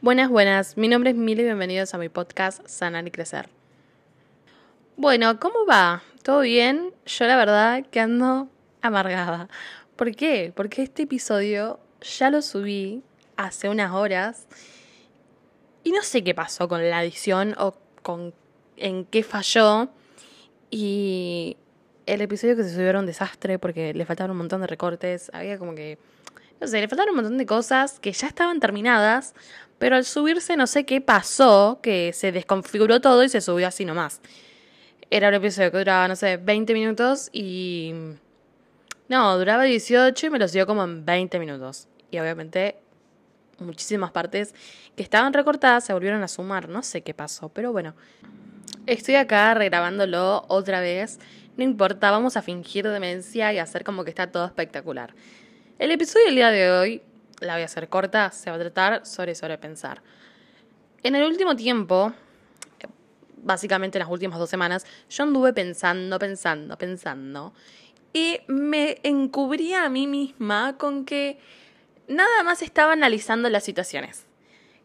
Buenas, buenas. Mi nombre es Mili y bienvenidos a mi podcast Sanar y Crecer. Bueno, ¿cómo va? ¿Todo bien? Yo la verdad que ando amargada. ¿Por qué? Porque este episodio ya lo subí hace unas horas y no sé qué pasó con la edición o con en qué falló. Y el episodio que se subió era un desastre porque le faltaban un montón de recortes. Había como que. No sé, le faltaban un montón de cosas que ya estaban terminadas, pero al subirse no sé qué pasó, que se desconfiguró todo y se subió así nomás. Era un episodio que duraba, no sé, 20 minutos y... No, duraba 18 y me lo subió como en 20 minutos. Y obviamente muchísimas partes que estaban recortadas se volvieron a sumar. No sé qué pasó, pero bueno. Estoy acá regrabándolo otra vez. No importa, vamos a fingir demencia y hacer como que está todo espectacular. El episodio del día de hoy, la voy a hacer corta, se va a tratar sobre sobrepensar. En el último tiempo, básicamente en las últimas dos semanas, yo anduve pensando, pensando, pensando. Y me encubría a mí misma con que nada más estaba analizando las situaciones.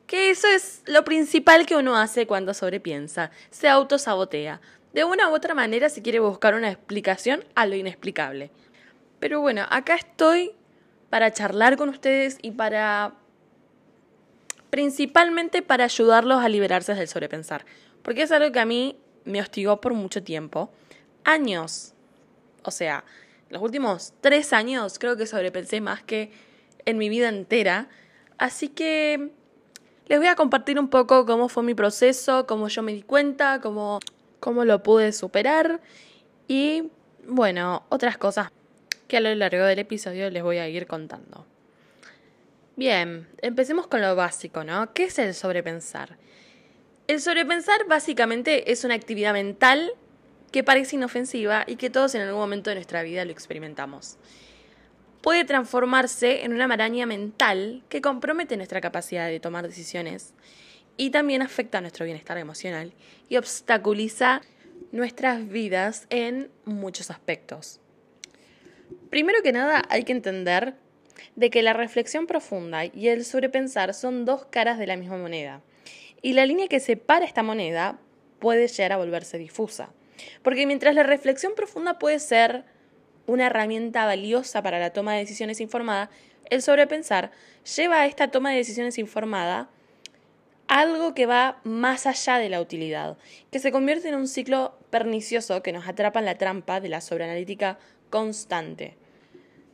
Que eso es lo principal que uno hace cuando sobrepiensa, se autosabotea. De una u otra manera se quiere buscar una explicación a lo inexplicable. Pero bueno, acá estoy para charlar con ustedes y para... principalmente para ayudarlos a liberarse del sobrepensar. Porque es algo que a mí me hostigó por mucho tiempo. Años. O sea, los últimos tres años creo que sobrepensé más que en mi vida entera. Así que les voy a compartir un poco cómo fue mi proceso, cómo yo me di cuenta, cómo, cómo lo pude superar y, bueno, otras cosas que a lo largo del episodio les voy a ir contando. Bien, empecemos con lo básico, ¿no? ¿Qué es el sobrepensar? El sobrepensar básicamente es una actividad mental que parece inofensiva y que todos en algún momento de nuestra vida lo experimentamos puede transformarse en una maraña mental que compromete nuestra capacidad de tomar decisiones y también afecta a nuestro bienestar emocional y obstaculiza nuestras vidas en muchos aspectos. Primero que nada hay que entender de que la reflexión profunda y el sobrepensar son dos caras de la misma moneda y la línea que separa esta moneda puede llegar a volverse difusa. Porque mientras la reflexión profunda puede ser una herramienta valiosa para la toma de decisiones informada, el sobrepensar lleva a esta toma de decisiones informada algo que va más allá de la utilidad, que se convierte en un ciclo pernicioso que nos atrapa en la trampa de la sobreanalítica constante.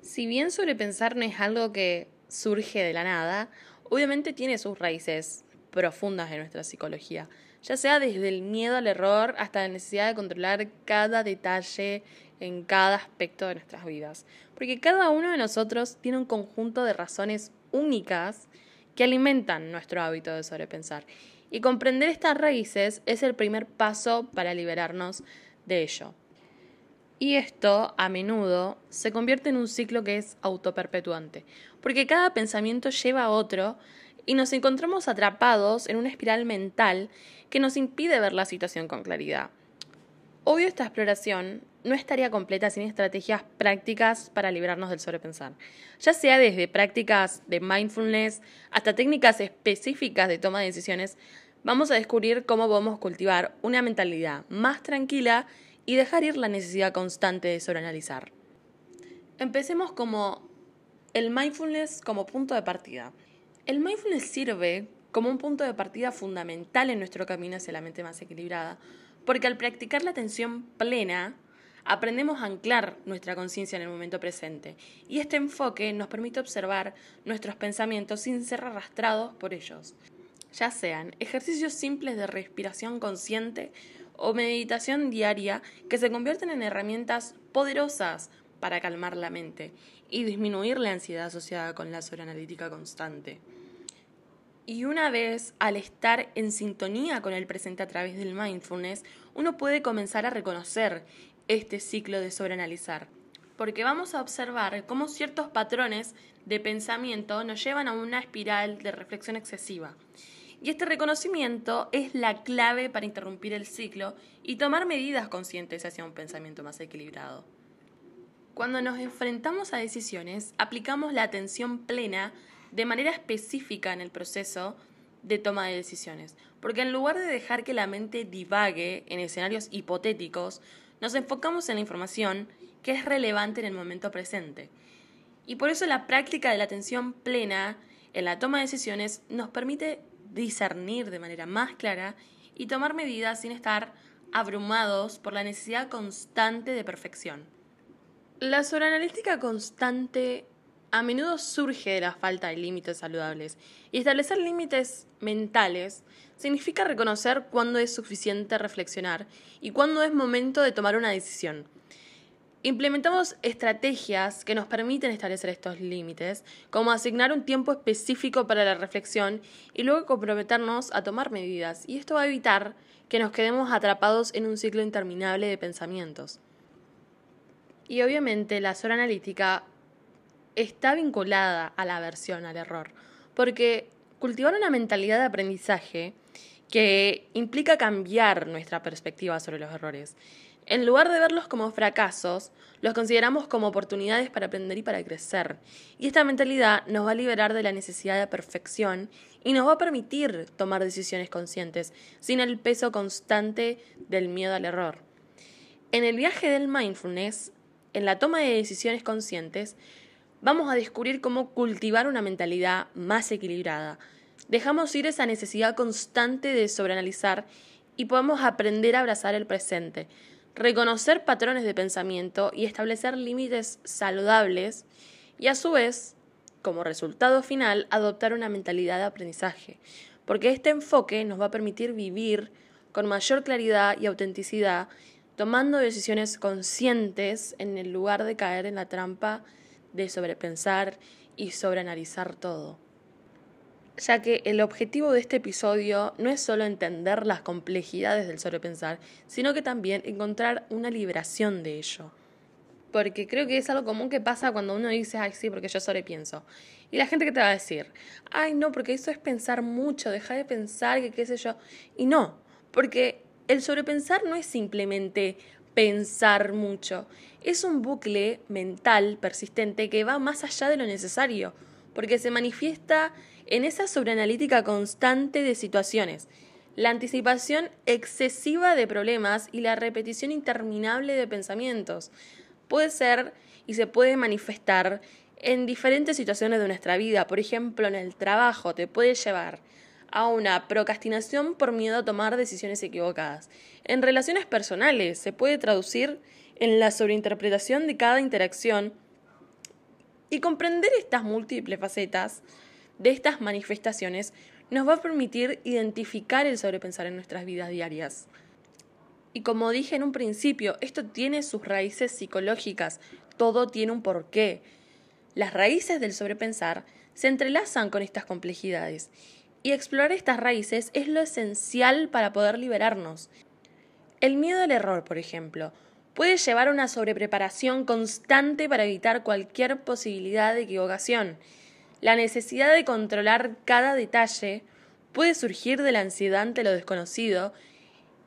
Si bien sobrepensar no es algo que surge de la nada, obviamente tiene sus raíces profundas en nuestra psicología, ya sea desde el miedo al error hasta la necesidad de controlar cada detalle en cada aspecto de nuestras vidas. Porque cada uno de nosotros tiene un conjunto de razones únicas que alimentan nuestro hábito de sobrepensar. Y comprender estas raíces es el primer paso para liberarnos de ello. Y esto, a menudo, se convierte en un ciclo que es autoperpetuante, porque cada pensamiento lleva a otro y nos encontramos atrapados en una espiral mental que nos impide ver la situación con claridad. Obvio esta exploración no estaría completa sin estrategias prácticas para librarnos del sobrepensar, ya sea desde prácticas de mindfulness hasta técnicas específicas de toma de decisiones, vamos a descubrir cómo podemos cultivar una mentalidad más tranquila y dejar ir la necesidad constante de sobreanalizar. Empecemos como el mindfulness como punto de partida. El mindfulness sirve como un punto de partida fundamental en nuestro camino hacia la mente más equilibrada, porque al practicar la atención plena, aprendemos a anclar nuestra conciencia en el momento presente, y este enfoque nos permite observar nuestros pensamientos sin ser arrastrados por ellos, ya sean ejercicios simples de respiración consciente o meditación diaria que se convierten en herramientas poderosas para calmar la mente y disminuir la ansiedad asociada con la sobreanalítica constante. Y una vez al estar en sintonía con el presente a través del mindfulness, uno puede comenzar a reconocer este ciclo de sobreanalizar. Porque vamos a observar cómo ciertos patrones de pensamiento nos llevan a una espiral de reflexión excesiva. Y este reconocimiento es la clave para interrumpir el ciclo y tomar medidas conscientes hacia un pensamiento más equilibrado. Cuando nos enfrentamos a decisiones, aplicamos la atención plena de manera específica en el proceso de toma de decisiones, porque en lugar de dejar que la mente divague en escenarios hipotéticos, nos enfocamos en la información que es relevante en el momento presente. Y por eso la práctica de la atención plena en la toma de decisiones nos permite discernir de manera más clara y tomar medidas sin estar abrumados por la necesidad constante de perfección. La sobreanalítica constante a menudo surge de la falta de límites saludables y establecer límites mentales significa reconocer cuándo es suficiente reflexionar y cuándo es momento de tomar una decisión. Implementamos estrategias que nos permiten establecer estos límites, como asignar un tiempo específico para la reflexión y luego comprometernos a tomar medidas, y esto va a evitar que nos quedemos atrapados en un ciclo interminable de pensamientos. Y obviamente la zona analítica está vinculada a la aversión al error, porque cultivar una mentalidad de aprendizaje que implica cambiar nuestra perspectiva sobre los errores. En lugar de verlos como fracasos, los consideramos como oportunidades para aprender y para crecer. Y esta mentalidad nos va a liberar de la necesidad de perfección y nos va a permitir tomar decisiones conscientes, sin el peso constante del miedo al error. En el viaje del mindfulness, en la toma de decisiones conscientes, vamos a descubrir cómo cultivar una mentalidad más equilibrada. Dejamos ir esa necesidad constante de sobreanalizar y podemos aprender a abrazar el presente, reconocer patrones de pensamiento y establecer límites saludables y a su vez, como resultado final, adoptar una mentalidad de aprendizaje, porque este enfoque nos va a permitir vivir con mayor claridad y autenticidad, tomando decisiones conscientes en el lugar de caer en la trampa de sobrepensar y sobreanalizar todo. Ya que el objetivo de este episodio no es solo entender las complejidades del sobrepensar, sino que también encontrar una liberación de ello. Porque creo que es algo común que pasa cuando uno dice, ay, sí, porque yo sobrepienso. Y la gente que te va a decir, ay, no, porque eso es pensar mucho, deja de pensar, que qué sé yo. Y no, porque el sobrepensar no es simplemente pensar mucho. Es un bucle mental persistente que va más allá de lo necesario, porque se manifiesta en esa sobreanalítica constante de situaciones, la anticipación excesiva de problemas y la repetición interminable de pensamientos. Puede ser y se puede manifestar en diferentes situaciones de nuestra vida, por ejemplo, en el trabajo, te puede llevar a una procrastinación por miedo a tomar decisiones equivocadas. En relaciones personales se puede traducir en la sobreinterpretación de cada interacción y comprender estas múltiples facetas de estas manifestaciones nos va a permitir identificar el sobrepensar en nuestras vidas diarias. Y como dije en un principio, esto tiene sus raíces psicológicas, todo tiene un porqué. Las raíces del sobrepensar se entrelazan con estas complejidades y explorar estas raíces es lo esencial para poder liberarnos. El miedo al error, por ejemplo, puede llevar a una sobrepreparación constante para evitar cualquier posibilidad de equivocación. La necesidad de controlar cada detalle puede surgir de la ansiedad ante lo desconocido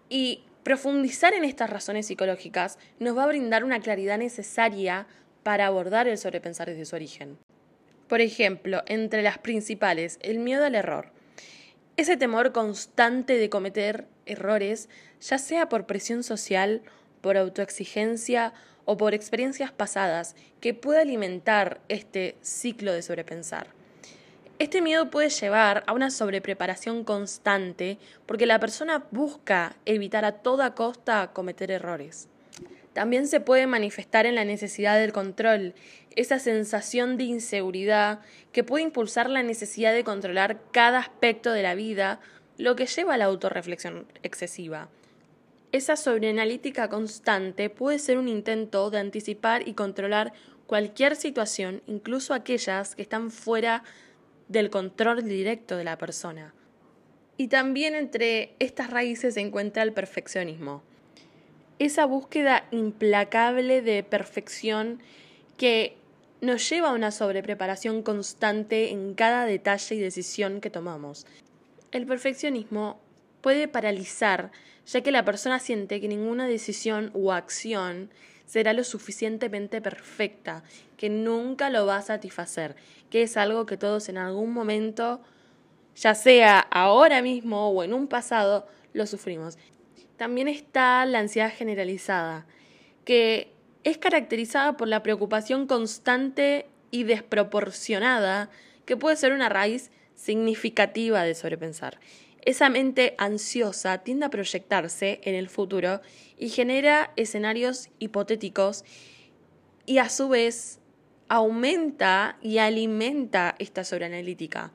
y profundizar en estas razones psicológicas nos va a brindar una claridad necesaria para abordar el sobrepensar desde su origen. Por ejemplo, entre las principales, el miedo al error. Ese temor constante de cometer errores, ya sea por presión social, por autoexigencia o por experiencias pasadas, que puede alimentar este ciclo de sobrepensar. Este miedo puede llevar a una sobrepreparación constante porque la persona busca evitar a toda costa cometer errores. También se puede manifestar en la necesidad del control, esa sensación de inseguridad que puede impulsar la necesidad de controlar cada aspecto de la vida, lo que lleva a la autorreflexión excesiva. Esa sobreanalítica constante puede ser un intento de anticipar y controlar cualquier situación, incluso aquellas que están fuera del control directo de la persona. Y también entre estas raíces se encuentra el perfeccionismo esa búsqueda implacable de perfección que nos lleva a una sobrepreparación constante en cada detalle y decisión que tomamos. El perfeccionismo puede paralizar, ya que la persona siente que ninguna decisión o acción será lo suficientemente perfecta, que nunca lo va a satisfacer, que es algo que todos en algún momento ya sea ahora mismo o en un pasado, lo sufrimos. También está la ansiedad generalizada, que es caracterizada por la preocupación constante y desproporcionada, que puede ser una raíz significativa de sobrepensar. Esa mente ansiosa tiende a proyectarse en el futuro y genera escenarios hipotéticos y a su vez aumenta y alimenta esta sobreanalítica.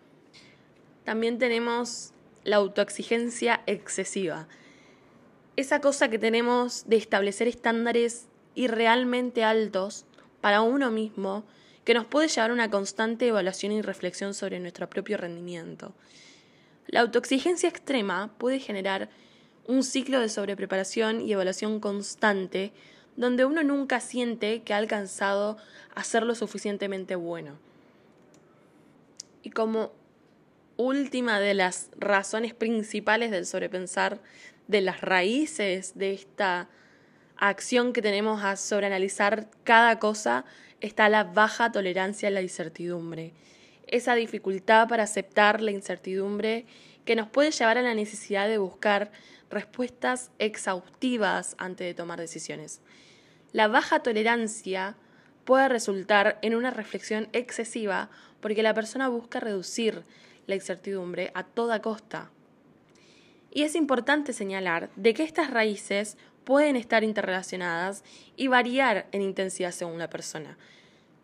También tenemos la autoexigencia excesiva. Esa cosa que tenemos de establecer estándares irrealmente altos para uno mismo que nos puede llevar a una constante evaluación y reflexión sobre nuestro propio rendimiento. La autoexigencia extrema puede generar un ciclo de sobrepreparación y evaluación constante donde uno nunca siente que ha alcanzado a ser lo suficientemente bueno. Y como última de las razones principales del sobrepensar, de las raíces de esta acción que tenemos a sobreanalizar cada cosa, está la baja tolerancia a la incertidumbre. Esa dificultad para aceptar la incertidumbre que nos puede llevar a la necesidad de buscar respuestas exhaustivas antes de tomar decisiones. La baja tolerancia puede resultar en una reflexión excesiva porque la persona busca reducir la incertidumbre a toda costa. Y es importante señalar de que estas raíces pueden estar interrelacionadas y variar en intensidad según la persona.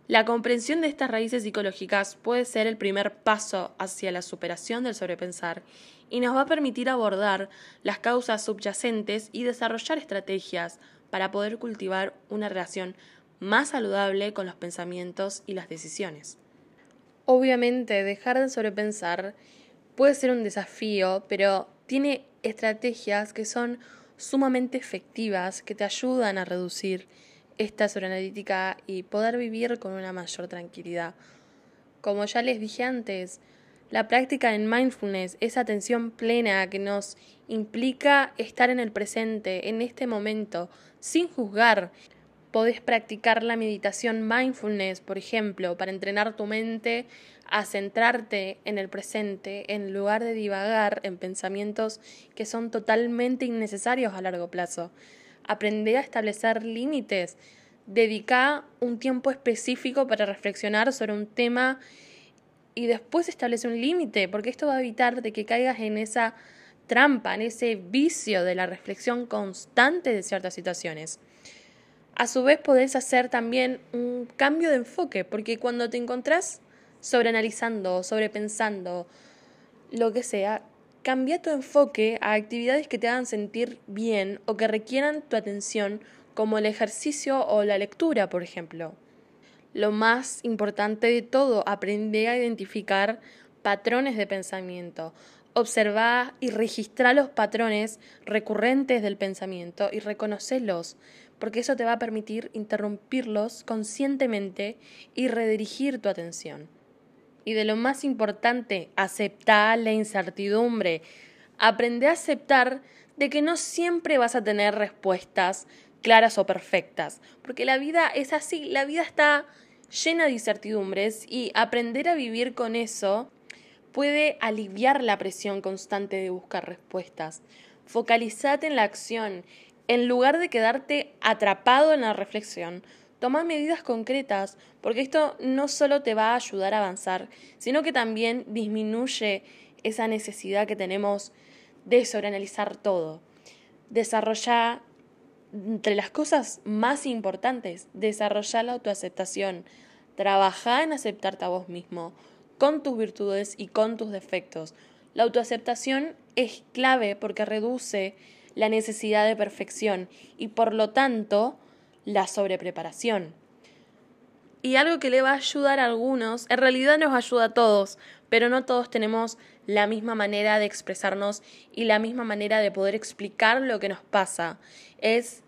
La comprensión de estas raíces psicológicas puede ser el primer paso hacia la superación del sobrepensar y nos va a permitir abordar las causas subyacentes y desarrollar estrategias para poder cultivar una relación más saludable con los pensamientos y las decisiones. Obviamente, dejar de sobrepensar puede ser un desafío, pero tiene estrategias que son sumamente efectivas, que te ayudan a reducir esta sobreanalítica y poder vivir con una mayor tranquilidad. Como ya les dije antes, la práctica en mindfulness es atención plena que nos implica estar en el presente, en este momento, sin juzgar. Podés practicar la meditación mindfulness, por ejemplo, para entrenar tu mente a centrarte en el presente en lugar de divagar en pensamientos que son totalmente innecesarios a largo plazo. Aprende a establecer límites. Dedica un tiempo específico para reflexionar sobre un tema y después establece un límite, porque esto va a evitar de que caigas en esa trampa, en ese vicio de la reflexión constante de ciertas situaciones. A su vez podés hacer también un cambio de enfoque, porque cuando te encontrás sobreanalizando, sobrepensando, lo que sea, cambia tu enfoque a actividades que te hagan sentir bien o que requieran tu atención, como el ejercicio o la lectura, por ejemplo. Lo más importante de todo, aprende a identificar patrones de pensamiento. Observa y registra los patrones recurrentes del pensamiento y reconocelos, porque eso te va a permitir interrumpirlos conscientemente y redirigir tu atención y de lo más importante, aceptar la incertidumbre. Aprende a aceptar de que no siempre vas a tener respuestas claras o perfectas, porque la vida es así, la vida está llena de incertidumbres y aprender a vivir con eso puede aliviar la presión constante de buscar respuestas. Focalizate en la acción, en lugar de quedarte atrapado en la reflexión, Toma medidas concretas, porque esto no solo te va a ayudar a avanzar, sino que también disminuye esa necesidad que tenemos de sobreanalizar todo. Desarrolla entre las cosas más importantes, desarrolla la autoaceptación. Trabaja en aceptarte a vos mismo, con tus virtudes y con tus defectos. La autoaceptación es clave porque reduce la necesidad de perfección y por lo tanto la sobrepreparación. Y algo que le va a ayudar a algunos, en realidad nos ayuda a todos, pero no todos tenemos la misma manera de expresarnos y la misma manera de poder explicar lo que nos pasa. Es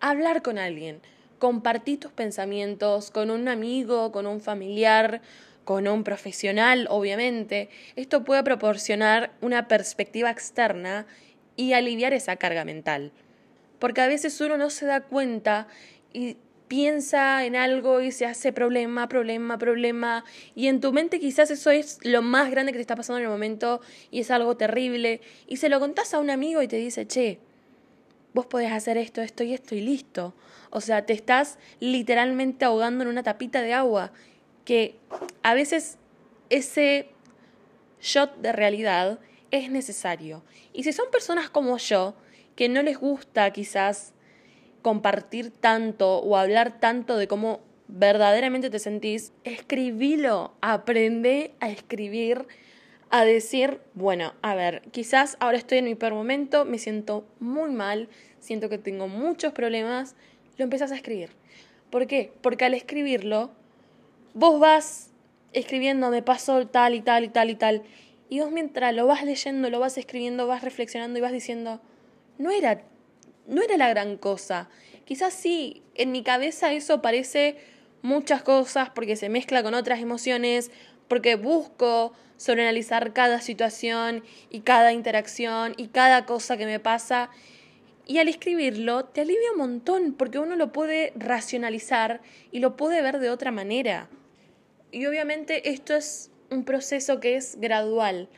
hablar con alguien, compartir tus pensamientos con un amigo, con un familiar, con un profesional, obviamente. Esto puede proporcionar una perspectiva externa y aliviar esa carga mental. Porque a veces uno no se da cuenta y piensa en algo y se hace problema, problema, problema. Y en tu mente quizás eso es lo más grande que te está pasando en el momento y es algo terrible. Y se lo contás a un amigo y te dice, che, vos podés hacer esto, esto y esto y listo. O sea, te estás literalmente ahogando en una tapita de agua. Que a veces ese shot de realidad es necesario. Y si son personas como yo, que no les gusta quizás compartir tanto o hablar tanto de cómo verdaderamente te sentís, escribilo, aprende a escribir, a decir, bueno, a ver, quizás ahora estoy en mi peor momento, me siento muy mal, siento que tengo muchos problemas, lo empezás a escribir. ¿Por qué? Porque al escribirlo, vos vas escribiendo, me pasó tal y tal y tal y tal, y vos mientras lo vas leyendo, lo vas escribiendo, vas reflexionando y vas diciendo, no era, no era la gran cosa. Quizás sí, en mi cabeza eso parece muchas cosas porque se mezcla con otras emociones, porque busco sobreanalizar cada situación y cada interacción y cada cosa que me pasa. Y al escribirlo te alivia un montón porque uno lo puede racionalizar y lo puede ver de otra manera. Y obviamente esto es un proceso que es gradual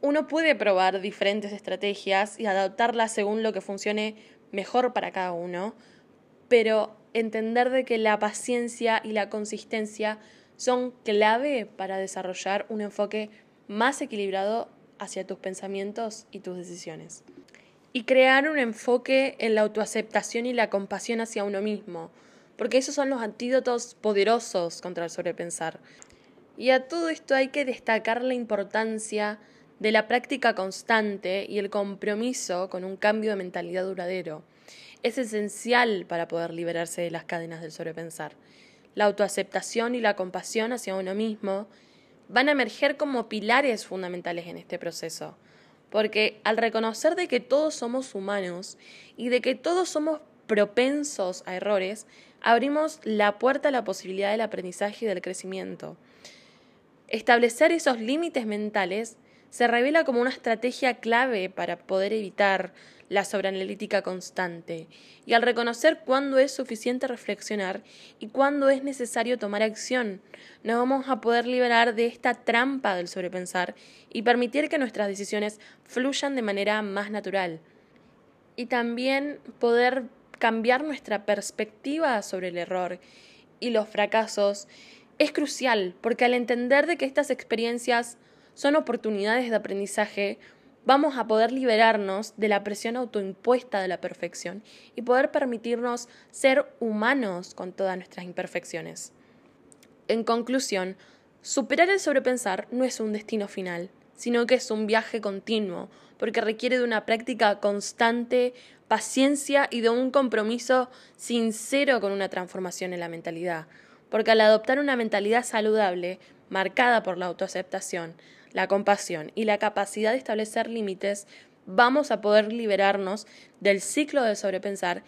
uno puede probar diferentes estrategias y adaptarlas según lo que funcione mejor para cada uno, pero entender de que la paciencia y la consistencia son clave para desarrollar un enfoque más equilibrado hacia tus pensamientos y tus decisiones. Y crear un enfoque en la autoaceptación y la compasión hacia uno mismo, porque esos son los antídotos poderosos contra el sobrepensar. Y a todo esto hay que destacar la importancia de la práctica constante y el compromiso con un cambio de mentalidad duradero. Es esencial para poder liberarse de las cadenas del sobrepensar. La autoaceptación y la compasión hacia uno mismo van a emerger como pilares fundamentales en este proceso, porque al reconocer de que todos somos humanos y de que todos somos propensos a errores, abrimos la puerta a la posibilidad del aprendizaje y del crecimiento. Establecer esos límites mentales se revela como una estrategia clave para poder evitar la sobreanalítica constante y al reconocer cuándo es suficiente reflexionar y cuándo es necesario tomar acción, nos vamos a poder liberar de esta trampa del sobrepensar y permitir que nuestras decisiones fluyan de manera más natural. Y también poder cambiar nuestra perspectiva sobre el error y los fracasos es crucial, porque al entender de que estas experiencias son oportunidades de aprendizaje, vamos a poder liberarnos de la presión autoimpuesta de la perfección y poder permitirnos ser humanos con todas nuestras imperfecciones. En conclusión, superar el sobrepensar no es un destino final, sino que es un viaje continuo, porque requiere de una práctica constante, paciencia y de un compromiso sincero con una transformación en la mentalidad. Porque al adoptar una mentalidad saludable, marcada por la autoaceptación, la compasión y la capacidad de establecer límites, vamos a poder liberarnos del ciclo de sobrepensar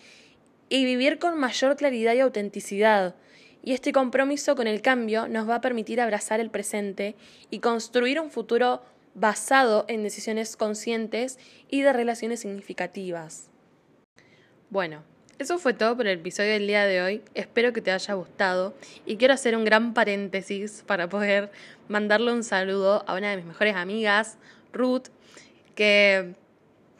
y vivir con mayor claridad y autenticidad. Y este compromiso con el cambio nos va a permitir abrazar el presente y construir un futuro basado en decisiones conscientes y de relaciones significativas. Bueno, eso fue todo por el episodio del día de hoy. Espero que te haya gustado y quiero hacer un gran paréntesis para poder mandarle un saludo a una de mis mejores amigas, Ruth, que,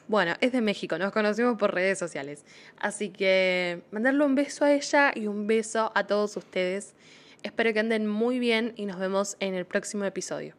bueno, es de México, nos conocimos por redes sociales. Así que mandarle un beso a ella y un beso a todos ustedes. Espero que anden muy bien y nos vemos en el próximo episodio.